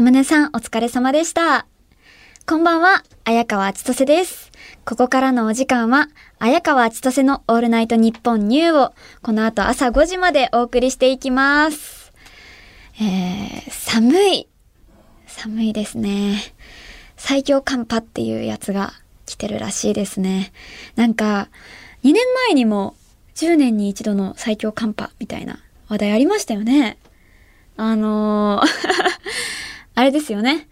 サムネさんお疲れ様でした。こんばんは、綾川千歳です。ここからのお時間は、綾川千歳のオールナイトニッポンニューを、この後朝5時までお送りしていきます。えー、寒い。寒いですね。最強寒波っていうやつが来てるらしいですね。なんか、2年前にも10年に一度の最強寒波みたいな話題ありましたよね。あのー あれですよね。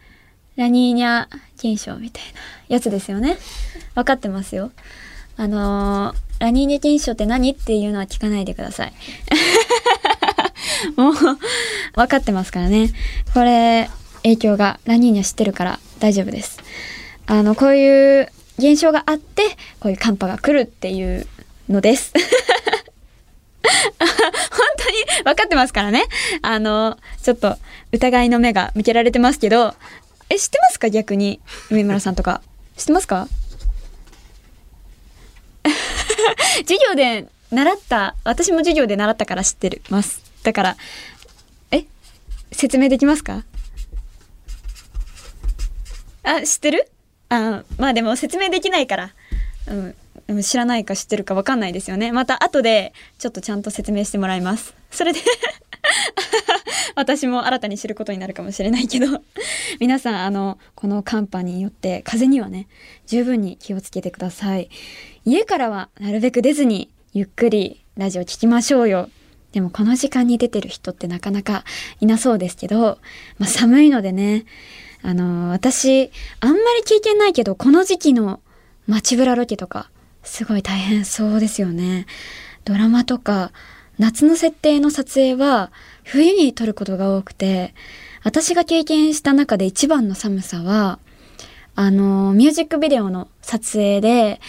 ラニーニャ現象みたいなやつですよね。わかってますよ。あのーラニーニャ現象って何っていうのは聞かないでください。もう、わかってますからね。これ、影響がラニーニャ知ってるから大丈夫です。あの、こういう現象があって、こういう寒波が来るっていうのです。本当に分かってますからね。あの、ちょっと疑いの目が向けられてますけど、え、知ってますか？逆に。梅村さんとか。知ってますか？授業で習った、私も授業で習ったから知ってるます。だから、え説明できますか？あ、知ってる？あ、まあでも説明できないから。うん。知らないか知ってるかわかんないですよね。また後でちょっとちゃんと説明してもらいます。それで 私も新たに知ることになるかもしれないけど 皆さんあのこの寒波によって風にはね十分に気をつけてください。家からはなるべく出ずにゆっくりラジオ聞きましょうよ。でもこの時間に出てる人ってなかなかいなそうですけど、まあ、寒いのでねあの私あんまり経験ないけどこの時期の街ブラロケとかすごい大変そうですよね。ドラマとか夏の設定の撮影は冬に撮ることが多くて、私が経験した中で一番の寒さは、あの、ミュージックビデオの撮影で、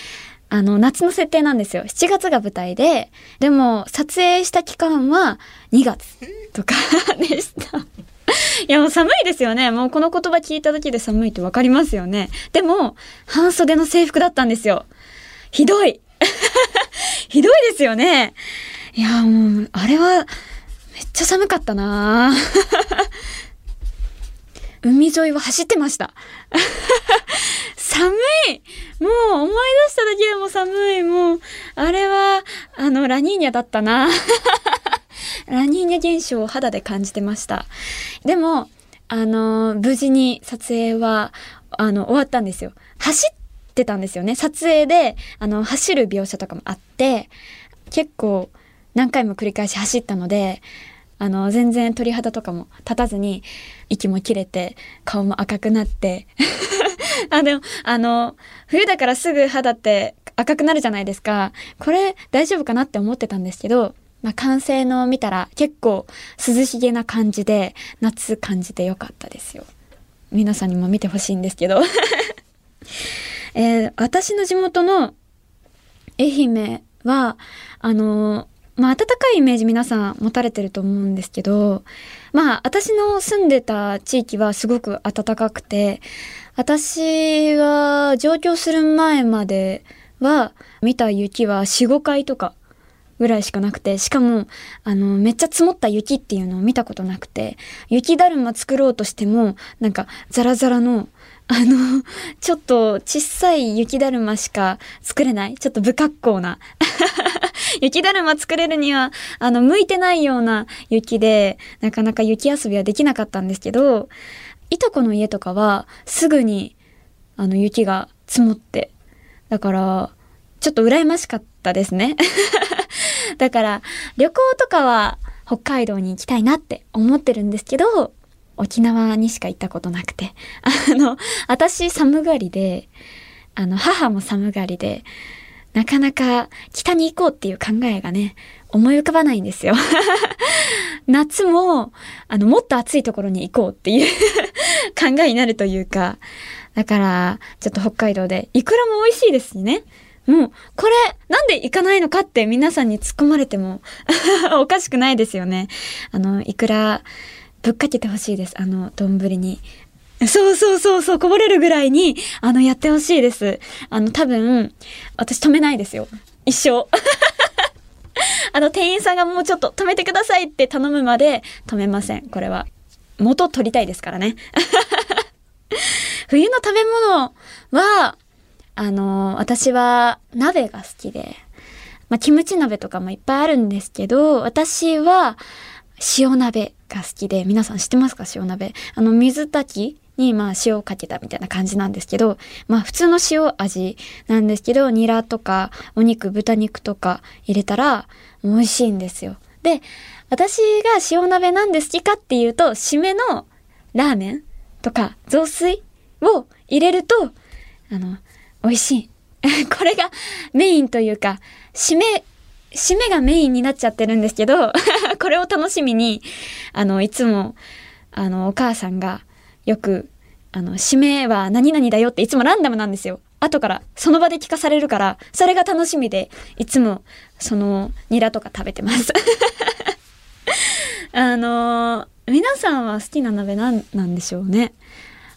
あの、夏の設定なんですよ。7月が舞台で、でも撮影した期間は2月とか でした。いやもう寒いですよね。もうこの言葉聞いただけで寒いってわかりますよね。でも、半袖の制服だったんですよ。ひどい ひどいですよね。いや、もう、あれは、めっちゃ寒かったな 海沿いを走ってました。寒いもう思い出しただけでも寒い。もう、あれは、あの、ラニーニャだったなラニーニャ現象を肌で感じてました。でも、あの、無事に撮影は、あの、終わったんですよ。走ってたんですよね。撮影で、あの、走る描写とかもあって、結構何回も繰り返し走ったので、あの、全然鳥肌とかも立たずに、息も切れて、顔も赤くなって。あ、でも、あの、冬だからすぐ肌って赤くなるじゃないですか。これ大丈夫かなって思ってたんですけど、まあ、完成のを見たら結構涼しげな感じで、夏感じてよかったですよ。皆さんにも見てほしいんですけど。えー私の地元の愛媛は、あのまあ、暖かいイメージ皆さん持たれてると思うんですけど、まあ、私の住んでた地域はすごく暖かくて、私は上京する前までは見た雪は4、5回とかぐらいしかなくて、しかも、あの、めっちゃ積もった雪っていうのを見たことなくて、雪だるま作ろうとしても、なんか、ザラザラの、あの、ちょっと小さい雪だるましか作れない、ちょっと不格好な。雪だるま作れるには、あの、向いてないような雪で、なかなか雪遊びはできなかったんですけど、いとこの家とかは、すぐに、あの、雪が積もって、だから、ちょっと羨ましかったですね。だから、旅行とかは北海道に行きたいなって思ってるんですけど、沖縄にしか行ったことなくて。あの、私寒がりで、あの、母も寒がりで、なかなか北に行こうっていう考えがね、思い浮かばないんですよ。夏も、あの、もっと暑いところに行こうっていう 考えになるというか、だから、ちょっと北海道で、いくらも美味しいですしね。もう、これ、なんで行かないのかって皆さんに突っ込まれても おかしくないですよね。あの、いくら、ぶっかけてほしいです。あの、丼に。そうそうそうそう、こぼれるぐらいに、あの、やってほしいです。あの、多分、私止めないですよ。一生。あの、店員さんがもうちょっと止めてくださいって頼むまで止めません、これは。元取りたいですからね。冬の食べ物は、あの、私は鍋が好きで、まあ、キムチ鍋とかもいっぱいあるんですけど、私は塩鍋が好きで、皆さん知ってますか？塩鍋。あの、水炊きに、まあ、塩をかけたみたいな感じなんですけど、まあ、普通の塩味なんですけど、ニラとか、お肉、豚肉とか入れたら、美味しいんですよ。で、私が塩鍋なんで好きかっていうと、締めのラーメンとか雑炊を入れると、あの、美味しい。これがメインというか、締め、締めがメインになっちゃってるんですけど、これを楽しみに、あの、いつも、あの、お母さんがよく、あの、締めは何々だよっていつもランダムなんですよ。後からその場で聞かされるから、それが楽しみで、いつもそのニラとか食べてます。あの皆さんは好きな鍋なんなんでしょうね。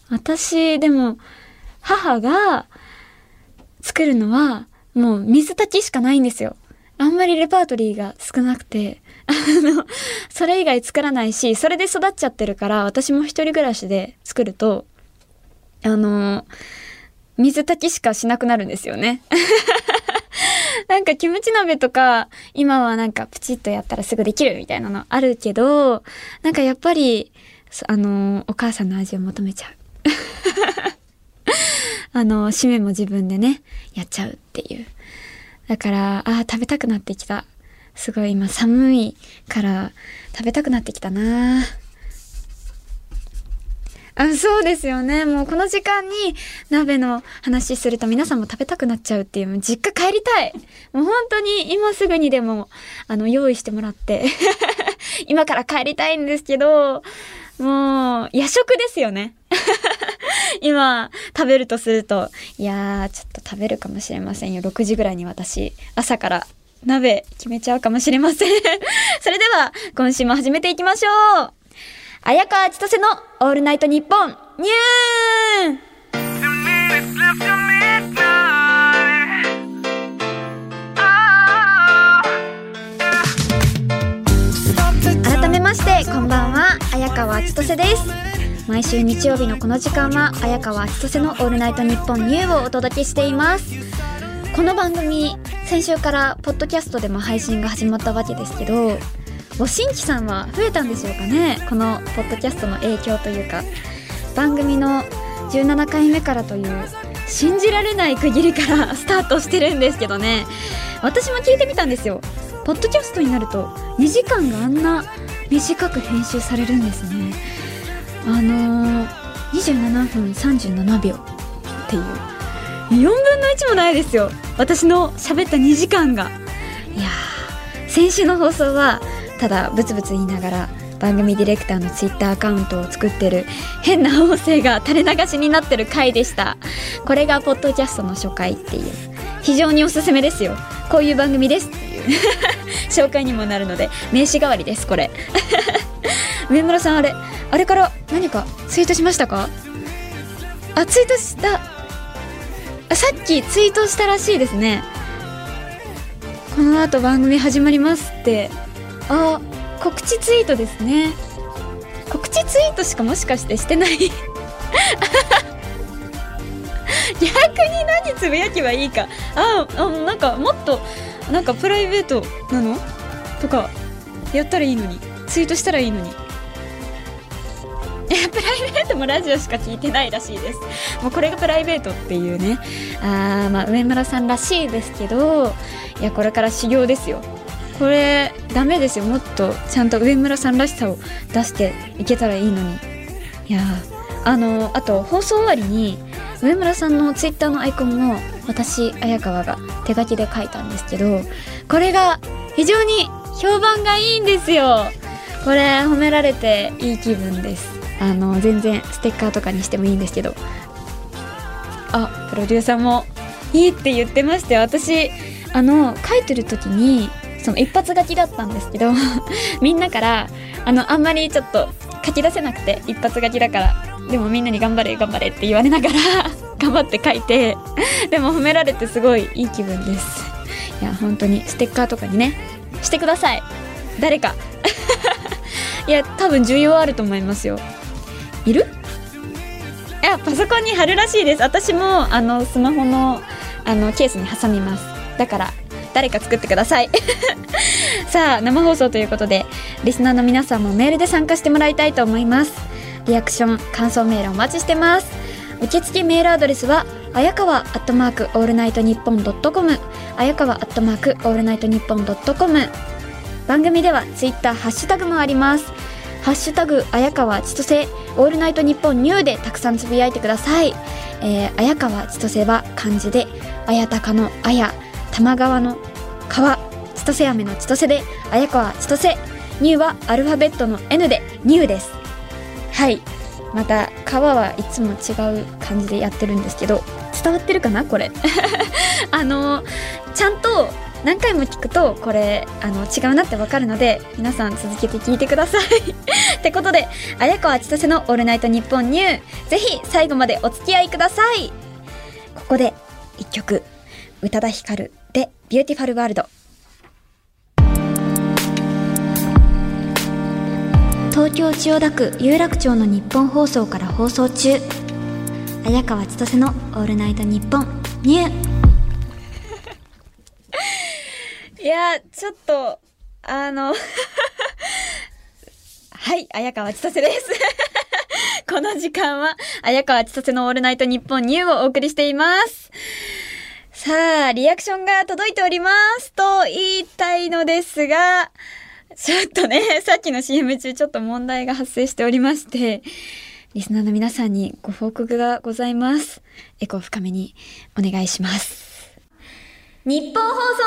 私、でも、母が作るのは、もう水炊きしかないんですよ。あんまりレパートリーが少なくて、あの、それ以外作らないし、それで育っちゃってるから、私も一人暮らしで作ると、あの、水炊きしかしなくなるんですよね。なんかキムチ鍋とか、今はなんかプチッとやったらすぐできるみたいなのあるけど、なんかやっぱり、あの、お母さんの味を求めちゃう。あの、締めも自分でね、やっちゃうっていう。だから、ああ、食べたくなってきた。すごい今寒いから食べたくなってきたなあそうですよね。もうこの時間に鍋の話すると皆さんも食べたくなっちゃうっていう、もう実家帰りたい。もう本当に今すぐにでも、あの、用意してもらって 今から帰りたいんですけど、もう、夜食ですよね。今、食べるとすると、いやー、ちょっと食べるかもしれませんよ。6時ぐらいに私、朝から鍋決めちゃうかもしれませんそれでは、今週も始めていきましょう。綾川千歳のオールナイトニッポンニュー改めましてこんばんは綾川千歳です毎週日曜日のこの時間は綾川千歳のオールナイトニッポンニューをお届けしています。この番組先週からポッドキャストでも配信が始まったわけですけどご新規さんは増えたんでしょうかね？このポッドキャストの影響というか番組の17回目からという信じられない区切りからスタートしてるんですけどね。私も聞いてみたんですよ。ポッドキャストになると2時間があんな短く編集されるんですね。あのー、27分37秒っていう4分の1もないですよ。私の喋った2時間がいや先週の放送はただブツブツ言いながら番組ディレクターのツイッターアカウントを作ってる変な音声が垂れ流しになってる回でした。これがポッドキャストの初回っていう。非常におすすめですよ。こういう番組ですっていう。紹介にもなるので名刺代わりですこれ。上村さんあれあれから何かツイートしましたか？あツイートしたあさっきツイートしたらしいですね。この後番組始まりますって。あ告知ツイートですね。告知ツイートしかもしかしてしてない。逆に何つぶやけばいいか。ああなんかもっとなんかプライベートなの？とかやったらいいのに。ツイートしたらいいのに。プライベートもラジオしか聞いてないらしいです。もうこれがプライベートっていうね。あまあ上村さんらしいですけどいやこれから修行ですよ。これダメですよ。もっとちゃんと上村さんらしさを出していけたらいいのに。いやあのあと放送終わりに上村さんのツイッターのアイコンも私綾川が手書きで書いたんですけどこれが非常に評判がいいんですよ。これ褒められていい気分です。あの全然ステッカーとかにしてもいいんですけど。あプロデューサーもいいって言ってましたよ。私あの書いてる時にその一発書きだったんですけど みんなからあのあんまりちょっと書き出せなくて一発書きだからでもみんなに頑張れ頑張れって言われながら 頑張って書いてでも褒められてすごいいい気分です。いや本当にステッカーとかにねしてください。誰かいや多分需要あると思いますよ。いる？いやパソコンに貼るらしいです。私もあのスマホのあのケースに挟みます。だから誰か作ってください。さあ生放送ということでリスナーの皆さんもメールで参加してもらいたいと思います。リアクション感想メールお待ちしてます。受付メールアドレスは綾川アットマークオールナイトニッポンドットコム。綾川アットマークオールナイトニッポンドットコム。番組ではツイッターハッシュタグもあります。ハッシュタグ綾川千歳オールナイトニッポンニューでたくさんつぶやいてください、えー、綾川千歳は漢字で綾鷹の綾玉川の川千歳飴の千歳で綾川千歳。ニューはアルファベットの N でニューです。はい。また川はいつも違う感じでやってるんですけど伝わってるかな？これ。あのちゃんと何回も聞くとこれあの違うなってわかるので皆さん続けて聞いてください。ってことで綾川千歳の「オールナイトニッポンニュー」ぜひ最後までお付き合いください。ここで1曲宇多田ヒカルで「 Beautiful World」東京千代田区有楽町のニッポン放送から放送中。綾川千歳の「オールナイトニッポンニュー」いやちょっとあの はい綾川千歳です この時間は綾川千歳の「オールナイトニッポンニュー」をお送りしていますさあリアクションが届いておりますと言いたいのですがちょっとね、さっきの CM 中ちょっと問題が発生しておりまして、リスナーの皆さんにご報告がございます。エコー深めにお願いします。日本放送のサーバ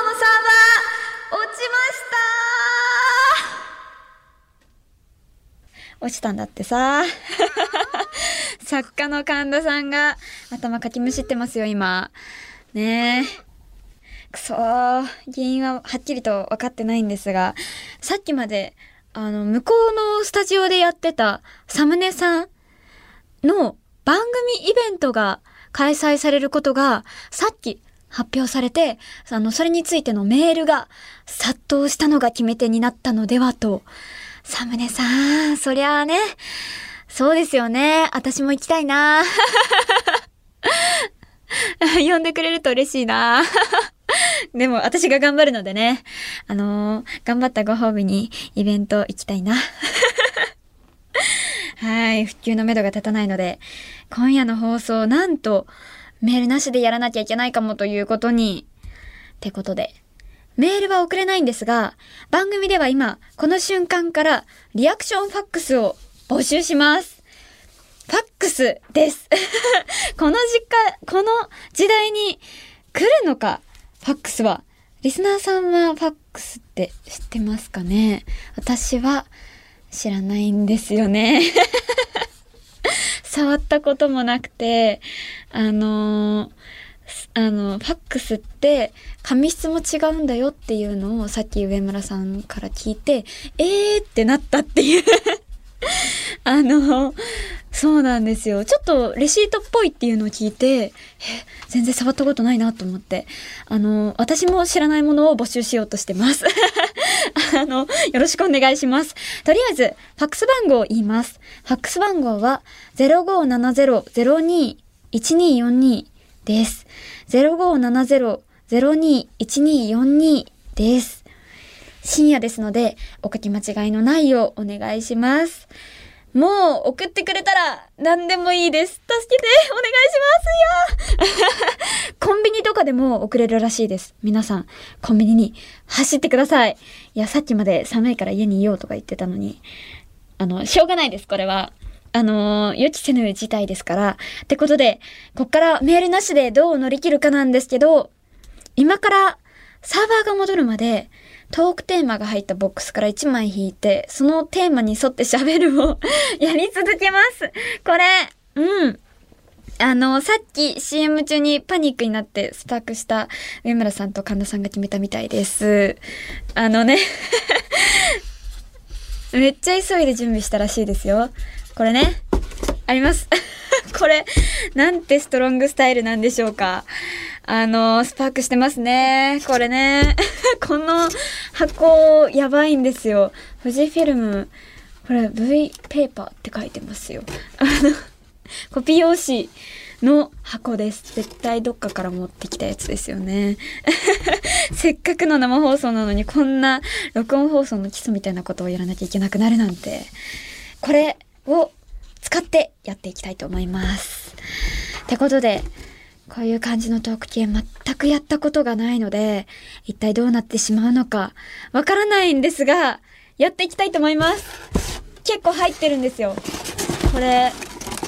ー、落ちました落ちたんだってさ。作家の神田さんが頭かきむしってますよ、今。ねえ。くそー、原因ははっきりと分かってないんですが、さっきまで、あの、向こうのスタジオでやってたサムネさんの番組イベントが開催されることが、さっき発表されて、あの、それについてのメールが殺到したのが決め手になったのではと。サムネさん、そりゃあね、そうですよね。私も行きたいな。呼んでくれると嬉しいな。でも私が頑張るのでね、あのー、頑張ったご褒美にイベント行きたいな。はい、復旧のめどが立たないので、今夜の放送なんとメールなしでやらなきゃいけないかもということに。ってことで、メールは送れないんですが、番組では今、この瞬間からリアクションファックスを募集します。ファックスです。この時間、この時代に来るのかファックスは。リスナーさんはファックスって知ってますかね？私は知らないんですよね。触ったこともなくて、あの、あの、ファックスって紙質も違うんだよっていうのをさっき上村さんから聞いて、えーってなったっていう。あの、そうなんですよ。ちょっとレシートっぽいっていうのを聞いて、え、全然触ったことないなと思って、あの、私も知らないものを募集しようとしてます。あの、よろしくお願いします。とりあえず、ファックス番号を言います。ファックス番号は0570-02-1242です。0570-02-1242です。深夜ですので、お書き間違いのないようお願いします。もう送ってくれたら何でもいいです。助けてお願いしますよ コンビニとかでも送れるらしいです。皆さん、コンビニに走ってください。いや、さっきまで寒いから家にいようとか言ってたのに、あの、しょうがないです、これは。あの予期せぬ事態ですから。ってことで、こっからメールなしでどう乗り切るかなんですけど、今からサーバーが戻るまで、トークテーマが入ったボックスから1枚引いて、そのテーマに沿って喋るを やり続けます。これ、うん。あの、さっき CM 中にパニックになってスタークした上村さんと神田さんが決めたみたいです。あのね めっちゃ急いで準備したらしいですよ。これね、あります。これ、なんてストロングスタイルなんでしょうか。あの、スパークしてますね。これね。この箱、やばいんですよ。富士フィルム、これ V ペーパーって書いてますよ。あの、コピー用紙の箱です。絶対どっかから持ってきたやつですよね。せっかくの生放送なのにこんな録音放送の基礎みたいなことをやらなきゃいけなくなるなんて。これを使ってやっていきたいと思います。ってことで、こういう感じのトーク系全くやったことがないので、一体どうなってしまうのかわからないんですが、やっていきたいと思います。結構入ってるんですよ。これ、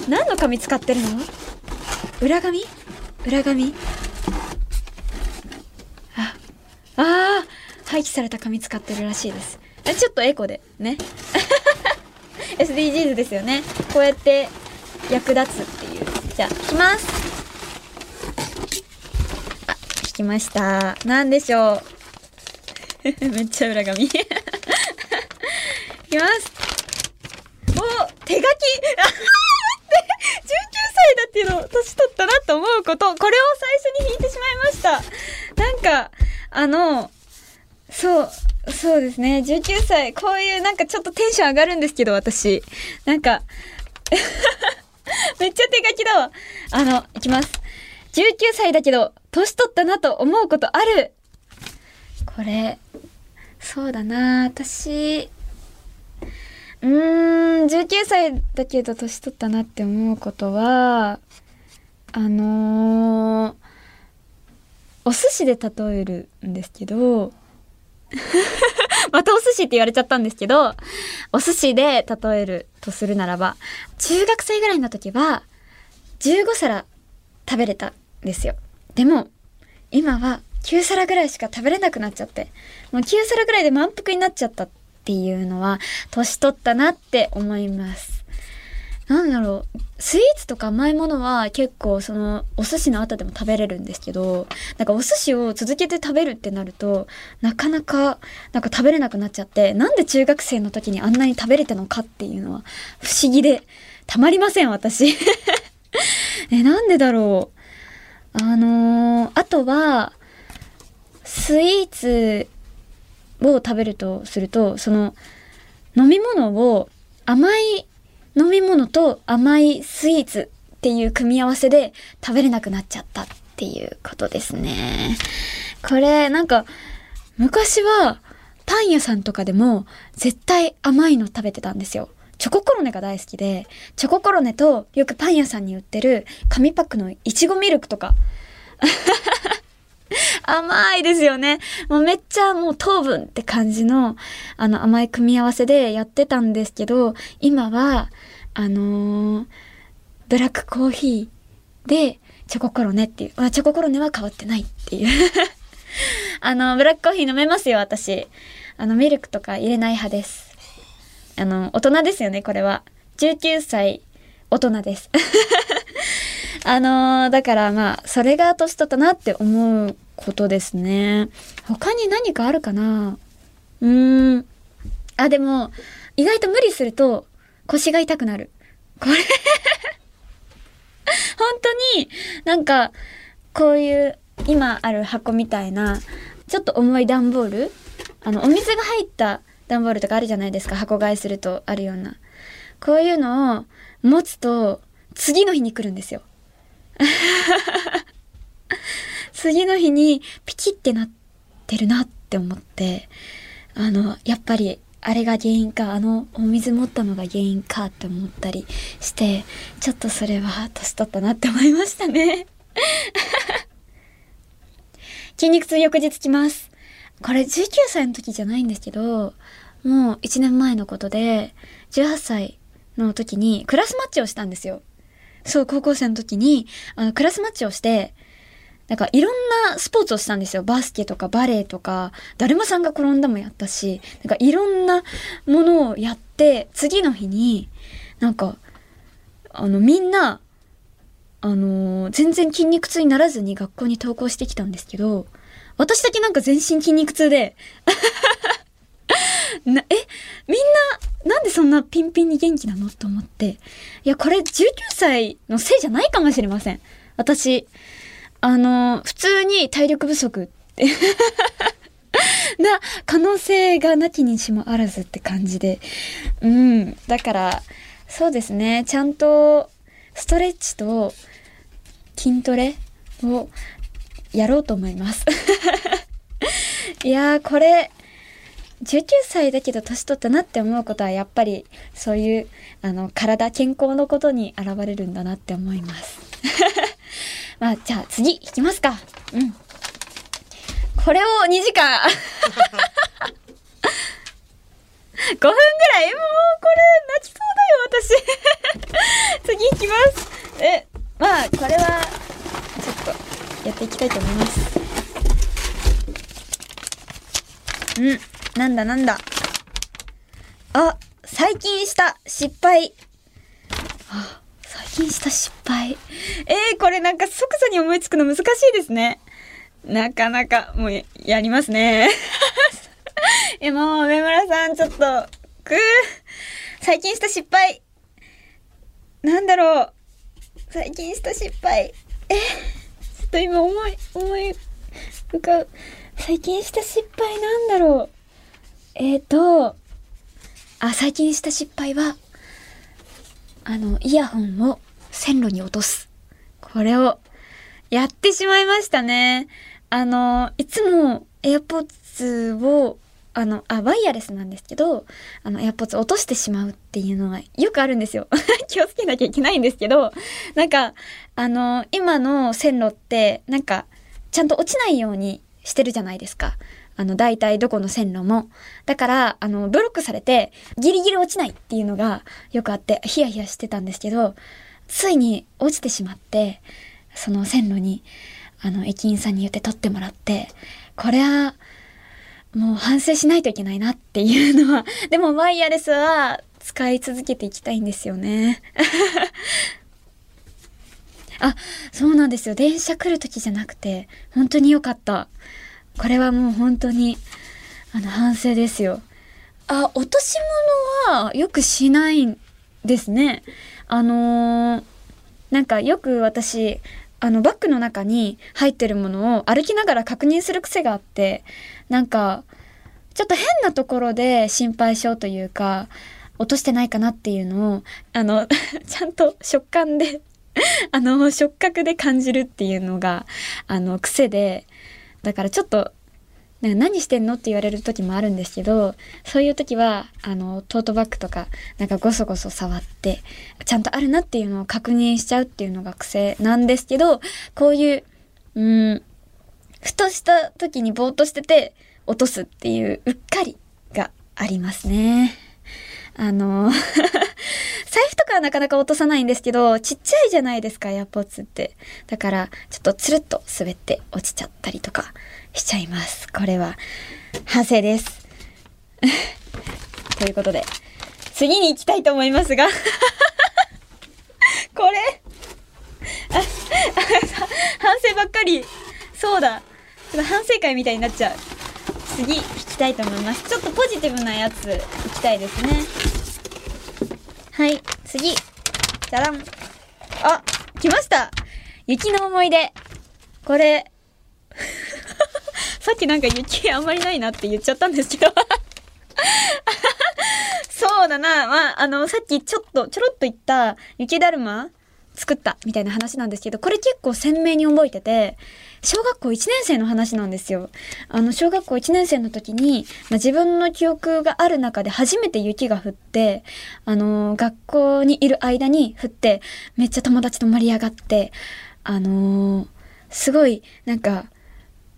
何の紙使ってるの？裏紙？裏紙？あ、あー廃棄された紙使ってるらしいです。えちょっとエコで、ね。SDGs ですよね。こうやって役立つっていう。じゃあ、引きます。あ、引きました。何でしょう。めっちゃ裏紙。いきます。お手書きあ 待って !19 歳だっていうの、年取ったなと思うこと、これを最初に引いてしまいました。なんか、あの、そう、そうですね。19歳、こういうなんかちょっとテンション上がるんですけど、私。なんか、めっちゃ手書きだわ。あの、いきます。19歳だけど、年取ったなと思うことある？これ、そうだな私、うーん、19歳だけど年取ったなって思うことは、あのー、お寿司で例えるんですけど、またお寿司って言われちゃったんですけど、お寿司で例えるとするならば、中学生ぐらいの時は、15皿食べれたんですよ。でも、今は9皿ぐらいしか食べれなくなっちゃって、もう9皿ぐらいで満腹になっちゃったっていうのは、年取ったなって思います。なんだろう、スイーツとか甘いものは結構そのお寿司の後でも食べれるんですけど、なんかお寿司を続けて食べるってなると、なかなかなんか食べれなくなっちゃって、なんで中学生の時にあんなに食べれたのかっていうのは不思議でたまりません、私。え、なんでだろう。あのーあとは、スイーツを食べるとすると、その飲み物を甘い飲み物と甘いスイーツっていう組み合わせで食べれなくなっちゃったっていうことですね。これなんか昔はパン屋さんとかでも絶対甘いの食べてたんですよ。チョココロネが大好きで、チョココロネとよくパン屋さんに売ってる紙パックのいちごミルクとか。甘いですよね。もうめっちゃもう糖分って感じのあの甘い組み合わせでやってたんですけど、今はあのーブラックコーヒーでチョココロネっていう、あチョココロネは変わってないっていう。あの、ブラックコーヒー飲めますよ、私。あの、ミルクとか入れない派です。あの、大人ですよね、これは。19歳、大人です。あのだからまあ、それが年取ったなって思うことですね。他に何かあるかな？うーん。あ、でも、意外と無理すると腰が痛くなる。これ 本当になんか、こういう今ある箱みたいな、ちょっと重い段ボール？あの、お水が入った段ボールとかあるじゃないですか？箱買いするとあるような。こういうのを持つと、次の日に来るんですよ。次の日にピキってなってるなって思って、あの、やっぱりあれが原因か、あのお水持ったのが原因かって思ったりして、ちょっとそれは年取ったなって思いましたね。筋肉痛翌日きます。これ19歳の時じゃないんですけど、もう1年前のことで、18歳の時にクラスマッチをしたんですよ。そう、高校生の時に、あの、クラスマッチをして、なんかいろんなスポーツをしたんですよ。バスケとかバレエとか、だるまさんが転んだもやったし、なんかいろんなものをやって、次の日に、なんか、あの、みんな、あのー全然筋肉痛にならずに学校に登校してきたんですけど、私だけなんか全身筋肉痛で、な、え、みんな、なんでそんなピンピンに元気なの？と思って。いや、これ19歳のせいじゃないかもしれません。私、あの、普通に体力不足って。な可能性がなきにしもあらずって感じで。うん。だから、そうですね。ちゃんとストレッチと筋トレをやろうと思います。いやー、これ、19歳だけど年取ったなって思うことはやっぱりそういうあの体健康のことに現れるんだなって思います。まあじゃあ次いきますか。うん。これを2時間 5分ぐらい？もうこれ泣きそうだよ私 次行きますえまあこれはちょっとやっていきたいと思いますうんなんだなんだあ最近した失敗あ最近した失敗えー、これなんか即座に思いつくの難しいですねなかなか、もうや、やりますね。え、もう、上村さん、ちょっと、くー、最近した失敗。なんだろう。最近した失敗。え、ちょっと今思い、思い浮かう。最近した失敗なんだろう。えっ、ー、と、あ、最近した失敗は、あの、イヤホンを線路に落とす。これをやってしまいましたね。あの、いつも AirPods を、あの、あ、ワイヤレスなんですけど、あの、AirPods 落としてしまうっていうのがよくあるんですよ。気をつけなきゃいけないんですけど、なんか、あの、今の線路って、なんか、ちゃんと落ちないようにしてるじゃないですか。あの、大体どこの線路も。だから、あの、ブロックされて、ギリギリ落ちないっていうのがよくあって、ヒヤヒヤしてたんですけど、ついに落ちてしまって、その線路に、あの、駅員さんに言って取ってもらって、これは、もう反省しないといけないなっていうのは、でもワイヤレスは使い続けていきたいんですよね。あ、そうなんですよ。電車来る時じゃなくて、本当に良かった。これはもう本当に、あの、反省ですよ。あ、落とし物はよくしないんですね。あのー、なんかよく私、あのバッグの中に入ってるものを歩きながら確認する癖があってなんかちょっと変なところで心配性というか落としてないかなっていうのをあの ちゃんと食感であの触覚で感じるっていうのがあの癖でだからちょっとなんか何してんのって言われる時もあるんですけど、そういう時は、あの、トートバッグとか、なんかゴソゴソ触って、ちゃんとあるなっていうのを確認しちゃうっていうのが癖なんですけど、こういう、うん、ふとした時にぼーっとしてて、落とすっていう、うっかりがありますね。あの財布とかはなかなか落とさないんですけど、ちっちゃいじゃないですか、エアポッツって。だから、ちょっとつるっと滑って落ちちゃったりとかしちゃいます。これは、反省です。ということで、次に行きたいと思いますが これ？あ、反省ばっかり。そうだ。ちょっと反省会みたいになっちゃう。次行きたいと思います。ちょっとポジティブなやつ行きたいですね。はい、次。じゃらん。あ、来ました雪の思い出。これ、さっきなんか雪あんまりないなって言っちゃったんですけど そうだな。まあ、あの、さっきちょっと、ちょろっと言った雪だるま作ったみたいな話なんですけど、これ結構鮮明に覚えてて、小学校1年生の話なんですよ。あの、小学校1年生の時に、まあ、自分の記憶がある中で初めて雪が降って、あの学校にいる間に降って、めっちゃ友達と盛り上がって、あのー、すごい、なんか、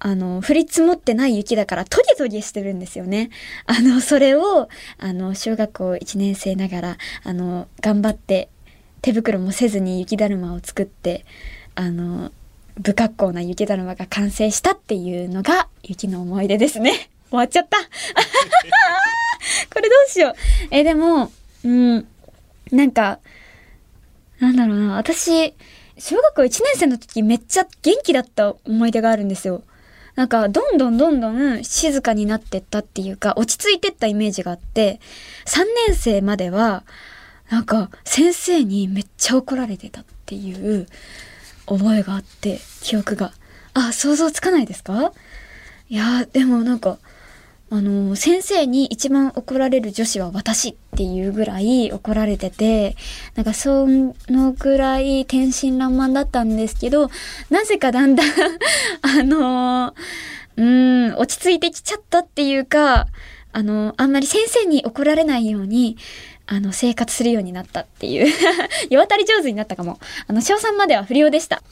あの、降り積もってない雪だからトゲトゲしてるんですよね。あの、それを、あの、小学校1年生ながら、あの、頑張って手袋もせずに雪だるまを作って、あの、不格好な雪だるまが完成したっていうのが雪の思い出ですね。終わっちゃった これどうしよう。え、でも、うん、なんか、なんだろうな、私、小学校1年生の時めっちゃ元気だった思い出があるんですよ。なんか、どんどんどんどん静かになってったっていうか、落ち着いてったイメージがあって、3年生までは、なんか、先生にめっちゃ怒られてたっていう覚えがあって、記憶が。あ、想像つかないですか？いやでもなんか、あの、先生に一番怒られる女子は私っていうぐらい怒られてて、なんかそのぐらい天真爛漫だったんですけど、なぜかだんだん あのうん、落ち着いてきちゃったっていうか、あの、あんまり先生に怒られないように、あの、生活するようになったっていう 世渡り上手になったかも。あの、小3までは不良でした。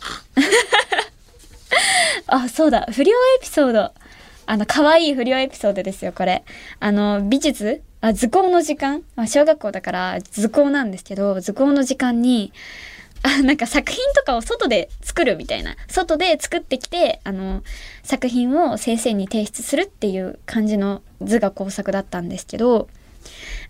あ、そうだ、不良エピソード。あの、可愛い不良エピソードですよ、これ。あの、美術？あ、図工の時間、まあ、小学校だから図工なんですけど、図工の時間に、あ、なんか作品とかを外で作るみたいな。外で作ってきて、あの、作品を先生に提出するっていう感じの図画工作だったんですけど、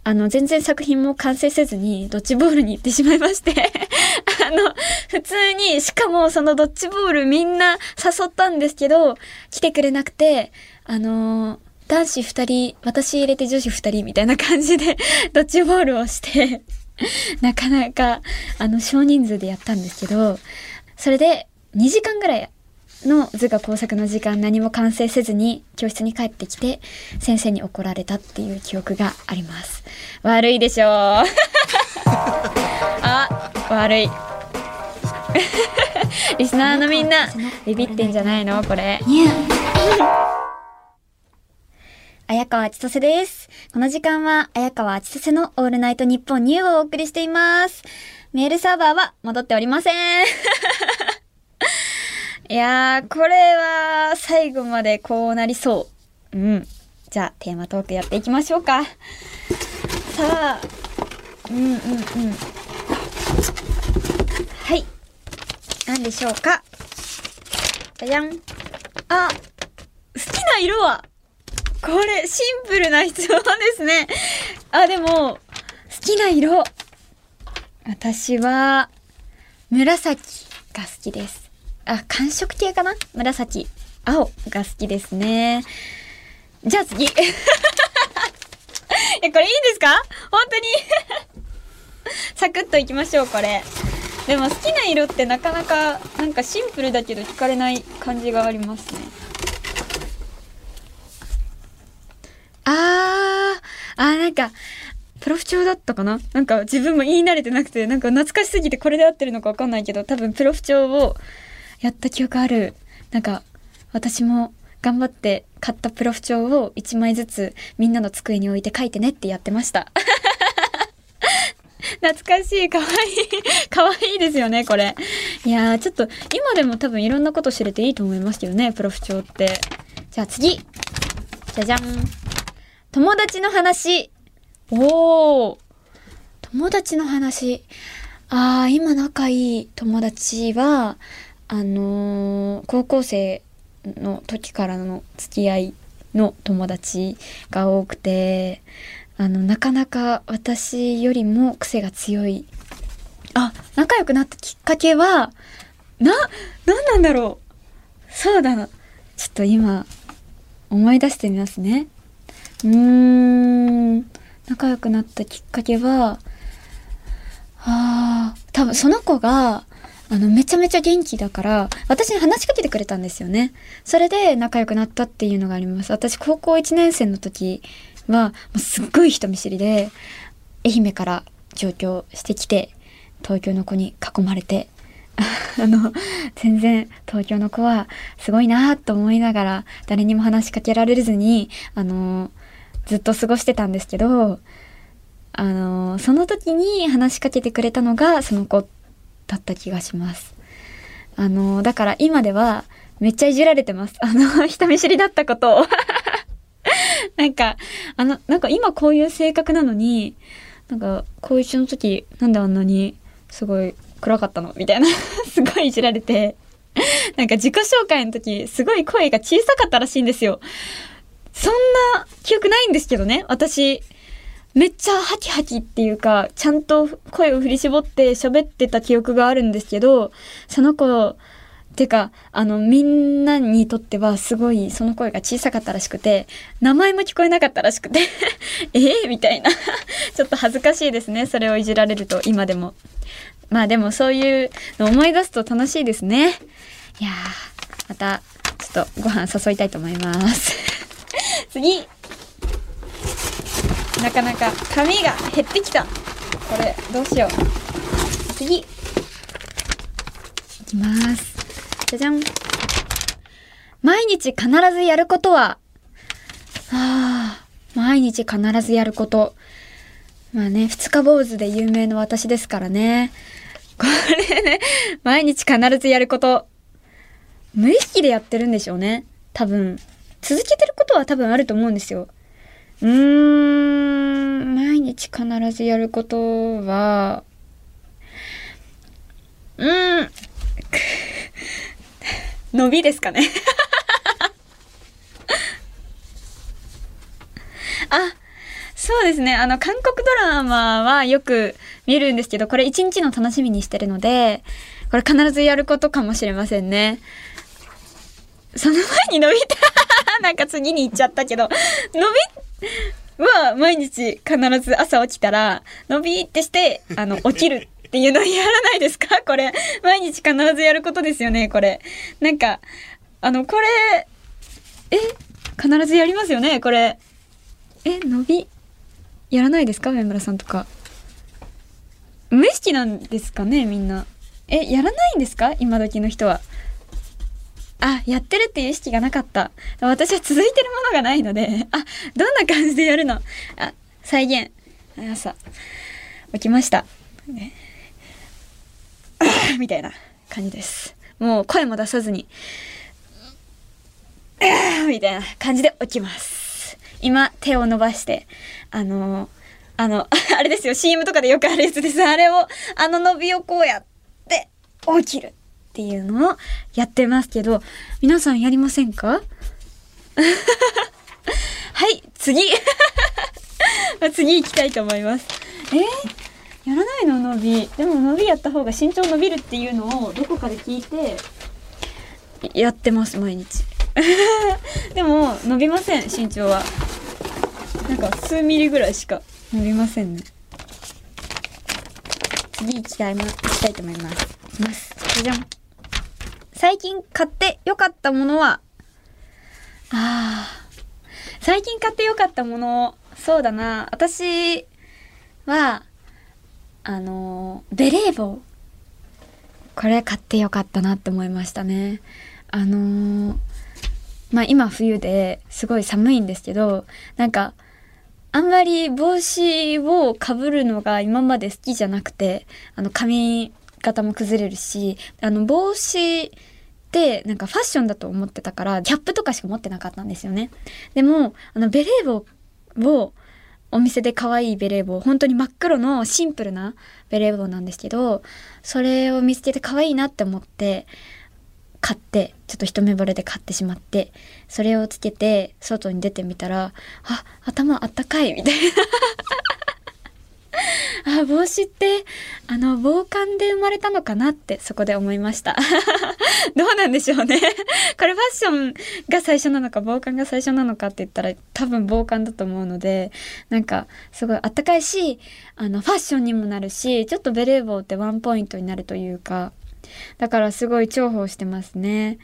あの、全然作品も完成せずに、ドッジボールに行ってしまいまして。あの、普通に、しかもそのドッジボールみんな誘ったんですけど、来てくれなくて、あの男子二人、私入れて女子二人みたいな感じで ドッジボールをして なかなか、あの、少人数でやったんですけど、それで2時間ぐらいの図画工作の時間何も完成せずに教室に帰ってきて先生に怒られたっていう記憶があります悪いでしょう あ悪い リスナーのみんなビビってんじゃないの？これ綾川千歳です。この時間は、綾川千歳のオールナイトニッポンニューをお送りしています。メールサーバーは戻っておりません。いやー、これは最後までこうなりそう。うん。じゃあ、テーマトークやっていきましょうか。さあ、うんうんうん。はい。何でしょうか。じゃじゃん。あ、好きな色は？これ、シンプルな質問ですね。あ、でも、好きな色。私は、紫が好きです。あ、寒色系かな？紫。青が好きですね。じゃあ次。え、これいいんですか？本当に サクッといきましょう、これ。でも好きな色ってなかなか、なんかシンプルだけど惹かれない感じがありますね。あー、あーなんか、プロフ帳だったかな？なんか自分も言い慣れてなくて、なんか懐かしすぎてこれで合ってるのかわかんないけど、多分プロフ帳をやった記憶ある。なんか、私も頑張って買ったプロフ帳を1枚ずつみんなの机に置いて書いてねってやってました。懐かしい、かわいい。かわいいですよね、これ。いやー、ちょっと、今でも多分いろんなこと知れていいと思いますけどね、プロフ帳って。じゃあ次。じゃじゃん。友達の話。おー。友達の話。あー、今仲いい友達は、あのー高校生の時からの付き合いの友達が多くて、あの、なかなか私よりも癖が強い。あ、仲良くなったきっかけは、な、なんなんだろう。そうだな。ちょっと今、思い出してみますね。うーん、仲良くなったきっかけは、あ、多分その子が、あの、めちゃめちゃ元気だから、私に話しかけてくれたんですよね。それで仲良くなったっていうのがあります。私、高校1年生の時は、もうすっごい人見知りで、愛媛から上京してきて、東京の子に囲まれて、あの、全然東京の子はすごいなと思いながら、誰にも話しかけられずに、あの、ずっと過ごしてたんですけど、あの、その時に話しかけてくれたのがその子ってだった気がします。あの、だから今ではめっちゃいじられてます。あの、人見知りだったことを。なんか、あの、なんか今こういう性格なのに、なんか、高一の時、なんであんなにすごい暗かったの？みたいな。すごいいじられて。なんか自己紹介の時、すごい声が小さかったらしいんですよ。そんな記憶ないんですけどね。私、めっちゃハキハキっていうか、ちゃんと声を振り絞って喋ってた記憶があるんですけど、その子、てか、あの、みんなにとってはすごいその声が小さかったらしくて、名前も聞こえなかったらしくて、えー、みたいな。ちょっと恥ずかしいですね。それをいじられると、今でも。まあでもそういうの思い出すと楽しいですね。いやー、また、ちょっとご飯誘いたいと思います。次。なかなか髪が減ってきた。これ、どうしよう。次。いきます。じゃじゃん。毎日必ずやることは、ああ、毎日必ずやること。まあね、二日坊主で有名の私ですからね。これね、毎日必ずやること。無意識でやってるんでしょうね。多分。続けてることは多分あると思うんですよ。うーん、毎日必ずやることは、うーん、伸びですかね。あ、そうですね。あの、韓国ドラマはよく見るんですけど、これ一日の楽しみにしてるので、これ必ずやることかもしれませんね。その前に伸びた なんか次に行っちゃったけど、伸びは毎日必ず朝起きたら、伸びってして、あの、起きるっていうのやらないですか？これ。毎日必ずやることですよね、これ。なんか、あの、これ、え？必ずやりますよね、これ。え、伸び、やらないですか？上村さんとか。無意識なんですかね、みんな。え、やらないんですか？今時の人は。あ、やってるっていう意識がなかった。私は続いてるものがないので、あ、どんな感じでやるの？あ、再現。朝、起きました。ね みたいな感じです。もう声も出さずに、みたいな感じで起きます。今、手を伸ばして、あの、あの、あれですよ、CM とかでよくあるやつです。あれを、あの伸びをこうやって、起きるっていうのをやってますけど、皆さんやりませんか？はい、次 次行きたいと思います。えー、やらないの？伸び。でも伸びやった方が身長伸びるっていうのをどこかで聞いて、やってます、毎日。でも、伸びません、身長は。なんか、数ミリぐらいしか伸びませんね。次行きたいま、行きたいと思います。いきます。じゃじゃん。最近買って良かったものは、ああ、最近買って良かったもの、そうだな。私は、あの、ベレー帽。これ買って良かったなって思いましたね。あのまあ今冬ですごい寒いんですけど、なんか、あんまり帽子をかぶるのが今まで好きじゃなくて、あの髪型も崩れるし、あの帽子ってなんかファッションだと思ってたから、キャップとかしか持ってなかったんですよね。でも、あのベレー帽をお店で可愛いベレー帽、本当に真っ黒のシンプルなベレー帽なんですけど、それを見つけて可愛いなって思って、買って、ちょっと一目惚れで買ってしまって、それをつけて外に出てみたら、あ、頭あったかいみたいな。あ、帽子って、あの、防寒で生まれたのかなってそこで思いました。どうなんでしょうね。これファッションが最初なのか防寒が最初なのかって言ったら多分防寒だと思うので、なんかすごいあったかいし、あの、ファッションにもなるし、ちょっとベレー帽ってワンポイントになるというか、だからすごい重宝してますね。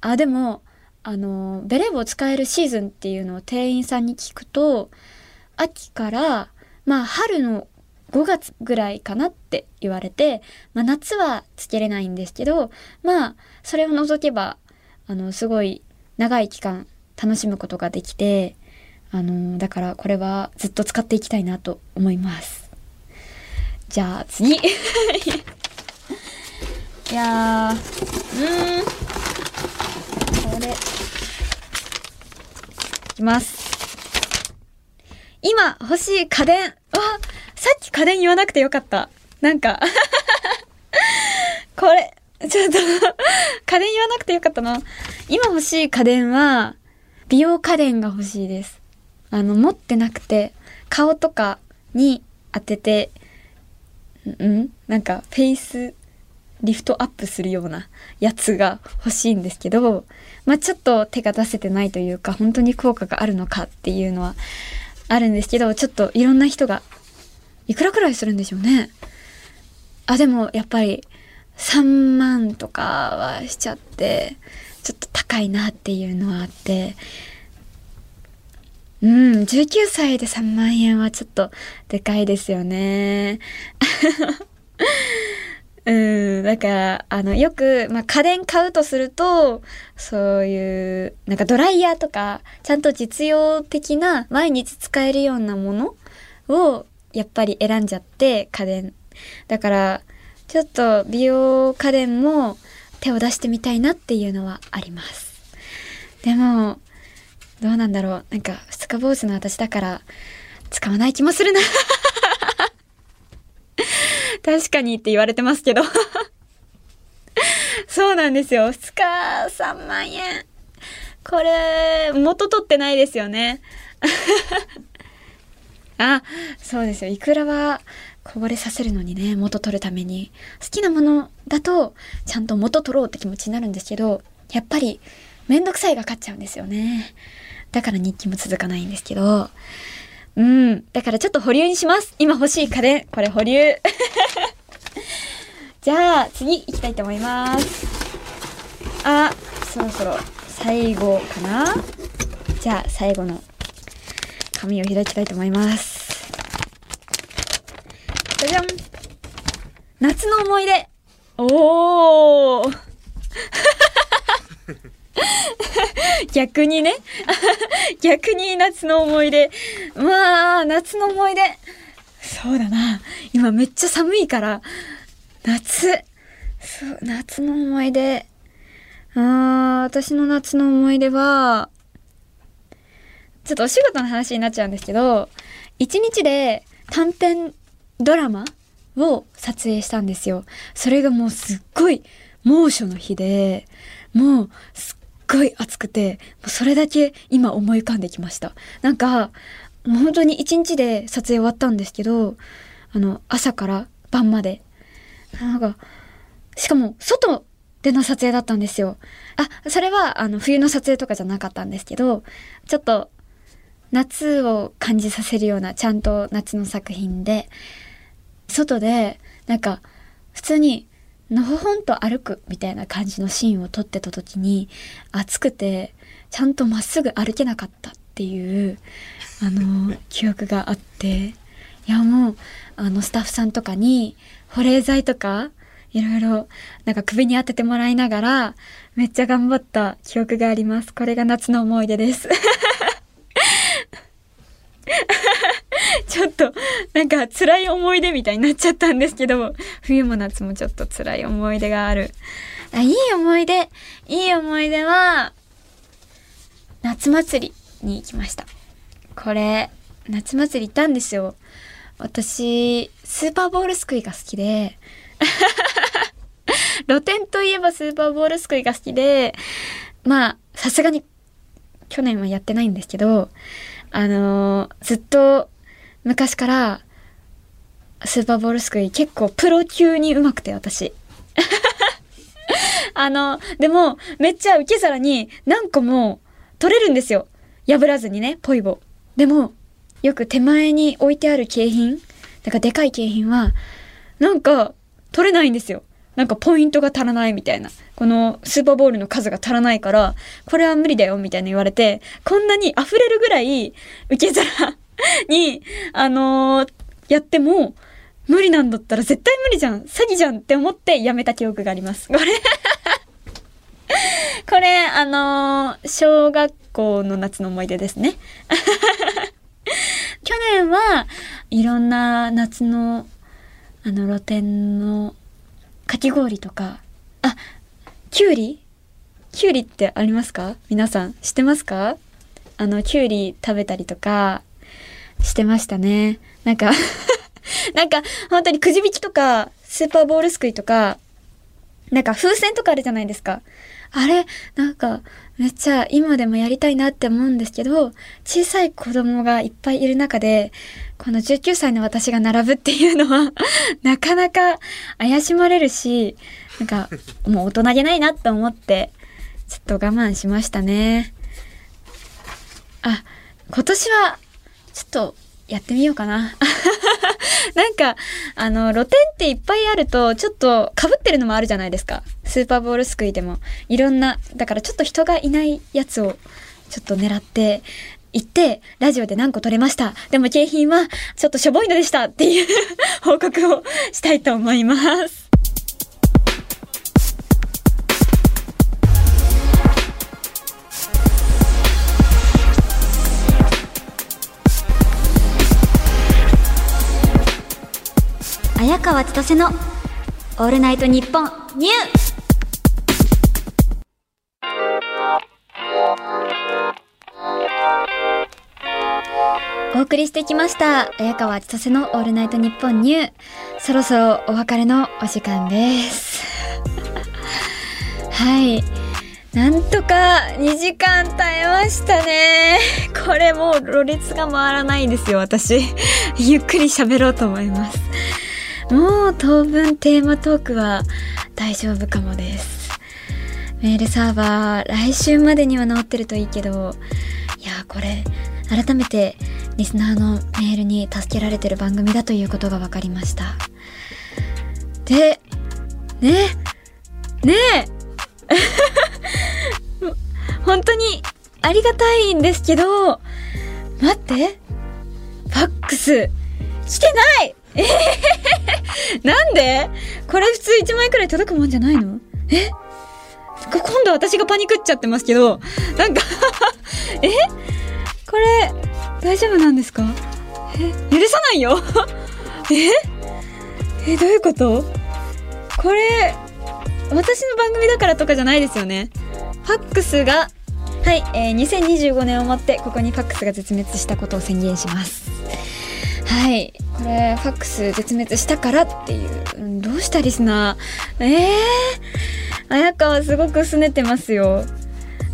あ、でも、あの、ベレー帽使えるシーズンっていうのを店員さんに聞くと、秋から、まあ春の5月ぐらいかなって言われて、まあ夏はつけれないんですけど、まあそれを除けば、あの、すごい長い期間楽しむことができて、あの、だからこれはずっと使っていきたいなと思います。じゃあ次。いや、うん。これ。いきます。今欲しい家電。わ、さっき家電言わなくてよかった。なんか、これ、ちょっと、家電言わなくてよかったな。今欲しい家電は、美容家電が欲しいです。あの、持ってなくて、顔とかに当てて、ん？なんか、フェイスリフトアップするようなやつが欲しいんですけど、まあちょっと手が出せてないというか、本当に効果があるのかっていうのはあるんですけど、ちょっといろんな人が、いくらくらいするんでしょうね。あ、でもやっぱり3万とかはしちゃって、ちょっと高いなっていうのはあって、うん、19歳で3万円はちょっとでかいですよね。うん、だから、あの、よく、まあ、家電買うとすると、そういう、なんかドライヤーとか、ちゃんと実用的な、毎日使えるようなものを、やっぱり選んじゃって、家電。だから、ちょっと美容家電も手を出してみたいなっていうのはあります。でも、どうなんだろう。なんか、二日坊主の私だから、使わない気もするな 確かにって言われてますけど そうなんですよ。2日3万円。これ、元取ってないですよね。あ、そうですよ。いくらはこぼれさせるのにね、元取るために。好きなものだと、ちゃんと元取ろうって気持ちになるんですけど、やっぱり、めんどくさいが勝っちゃうんですよね。だから日記も続かないんですけど、うん。だからちょっと保留にします。今欲しい家電。これ保留。じゃあ、次行きたいと思います。あ、そろそろ最後かなじゃあ、最後の紙を開きたいと思います。じゃじゃん夏の思い出おー 逆にね 逆に夏の思い出。まあ、夏の思い出。そうだな。今めっちゃ寒いから、夏。そう、夏の思い出。あー、私の夏の思い出は、ちょっとお仕事の話になっちゃうんですけど、一日で短編ドラマを撮影したんですよ。それがもうすっごい猛暑の日で、もうすっごい暑くて、それだけ今思い浮かんできました。なんか、もう本当に一日で撮影終わったんですけど、あの、朝から晩まで。なんか、しかも、外での撮影だったんですよ。あ、それは、あの、冬の撮影とかじゃなかったんですけど、ちょっと、夏を感じさせるような、ちゃんと夏の作品で、外で、なんか、普通にのほほんと歩くみたいな感じのシーンを撮ってた時に暑くてちゃんとまっすぐ歩けなかったっていうあの 記憶があっていやもうあのスタッフさんとかに保冷剤とかいろいろなんか首に当ててもらいながらめっちゃ頑張った記憶があります。これが夏の思い出です。ちょっと、なんか辛い思い出みたいになっちゃったんですけど、冬も夏もちょっと辛い思い出がある。あいい思い出、いい思い出は、夏祭りに行きました。これ、夏祭り行ったんですよ。私、スーパーボールすくいが好きで、露店といえばスーパーボールすくいが好きで、まあ、さすがに去年はやってないんですけど、あのー、ずっと昔からスーパーボールすくい結構プロ級に上手くて私。あの、でもめっちゃ受け皿に何個も取れるんですよ。破らずにね、ポイボ。でも、よく手前に置いてある景品、なんかでかい景品は、なんか取れないんですよ。なんかポイントが足らないみたいな。このスーパーボールの数が足らないから、これは無理だよみたいな言われて、こんなに溢れるぐらい受け皿に、あのー、やっても、無理なんだったら絶対無理じゃん。詐欺じゃんって思ってやめた記憶があります。これ。これ、あのー、小学校の夏の思い出ですね。去年はいろんな夏のあの露店のかき氷とか、あ、きゅうりきゅうりってありますか？皆さん知ってますか？あの、きゅうり食べたりとかしてましたね。なんか なんか本当にくじ引きとか、スーパーボールすくいとか、なんか風船とかあるじゃないですか。あれ、なんか、めっちゃ今でもやりたいなって思うんですけど、小さい子供がいっぱいいる中で、この19歳の私が並ぶっていうのは なかなか怪しまれるし、なんか、もう大人げないなって思って、ちょっと我慢しましたね。あ、今年は、ちょっと、やってみようかな。なんか、あの、露店っていっぱいあると、ちょっと被ってるのもあるじゃないですか。スーパーボールすくいでも。いろんな、だからちょっと人がいないやつを、ちょっと狙って、言って、ラジオで何個取れました。でも景品はちょっとしょぼいのでしたっていう 報告をしたいと思います。川千歳のオールナイトニッポンニューお送りしてきました。綾川千歳のオールナイトニッポンニュー。そろそろお別れのお時間です。はい。なんとか2時間耐えましたね。これもう、ろれつが回らないんですよ、私。ゆっくり喋ろうと思います。もう当分テーマトークは大丈夫かもです。メールサーバー、来週までには直ってるといいけど、いや、これ、改めてリスナーのメールに助けられてる番組だということが分かりました。で、ね、ねえ 本当にありがたいんですけど、待って、ファックス、来てないえへへへなんで？これ普通1枚くらい届くもんじゃないの？え？今度私がパニクっちゃってますけど、なんか え？これ、大丈夫なんですか？え？許さないよ。え？え、どういうこと？これ、私の番組だからとかじゃないですよね。ファックスが、はい、えー、2025年をもって、ここにファックスが絶滅したことを宣言します。はい。これ、ファックス絶滅したからっていう。どうしたリスナー？ええー、綾川すごく拗ねてますよ。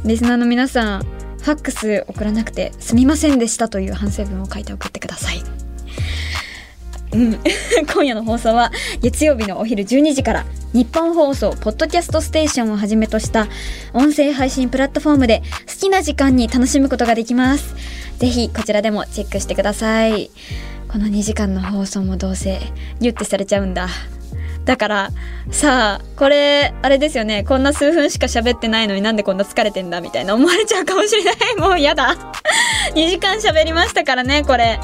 リスナーの皆さん、ファックス送らなくてすみませんでしたという反省文を書いて送ってください。うん。今夜の放送は月曜日のお昼12時から日本放送ポッドキャストステーションをはじめとした音声配信プラットフォームで好きな時間に楽しむことができます。ぜひこちらでもチェックしてください。この2時間の放送もどうせギュッてされちゃうんだ。だから、さあ、これ、あれですよね。こんな数分しか喋ってないのになんでこんな疲れてんだ？みたいな思われちゃうかもしれない。もうやだ。2時間喋りましたからね、これ。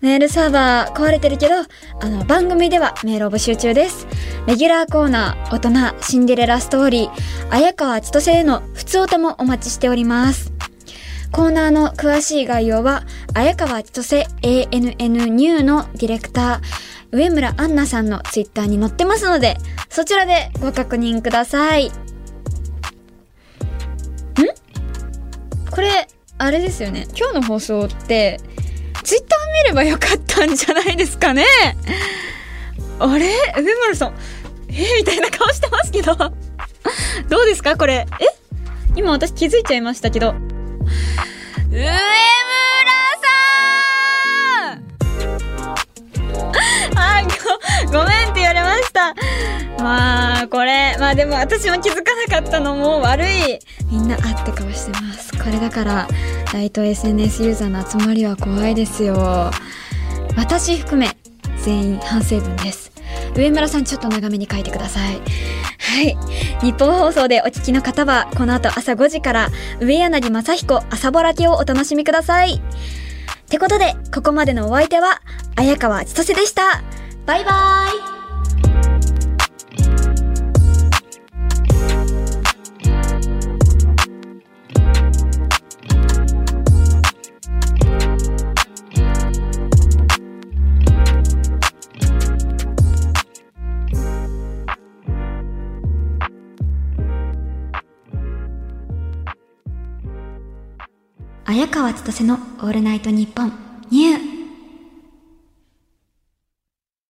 メールサーバー壊れてるけど、あの、番組ではメールを募集中です。レギュラーコーナー、大人、シンデレラストーリー、綾川千歳への普通歌もお待ちしております。コーナーの詳しい概要は、綾川千歳 ANN ニューのディレクター、上村アンナさんのツイッターに載ってますので、そちらでご確認ください。ん？これ、あれですよね。今日の放送って、ツイッター見ればよかったんじゃないですかね？あれ？上村さん、え？みたいな顔してますけど。どうですか？これ？え？今私気づいちゃいましたけど。まあ、これ、まあでも私も気づかなかったのも悪い。みんなあって顔してます。これだから、ライト SNS ユーザーの集まりは怖いですよ。私含め、全員反省文です。上村さんちょっと長めに書いてください。はい。日本放送でお聞きの方は、この後朝5時から、上柳正彦朝ぼらけをお楽しみください。ってことで、ここまでのお相手は、綾川千歳でした。バイバーイ綾川千歳のオールナイトニッポンニュー。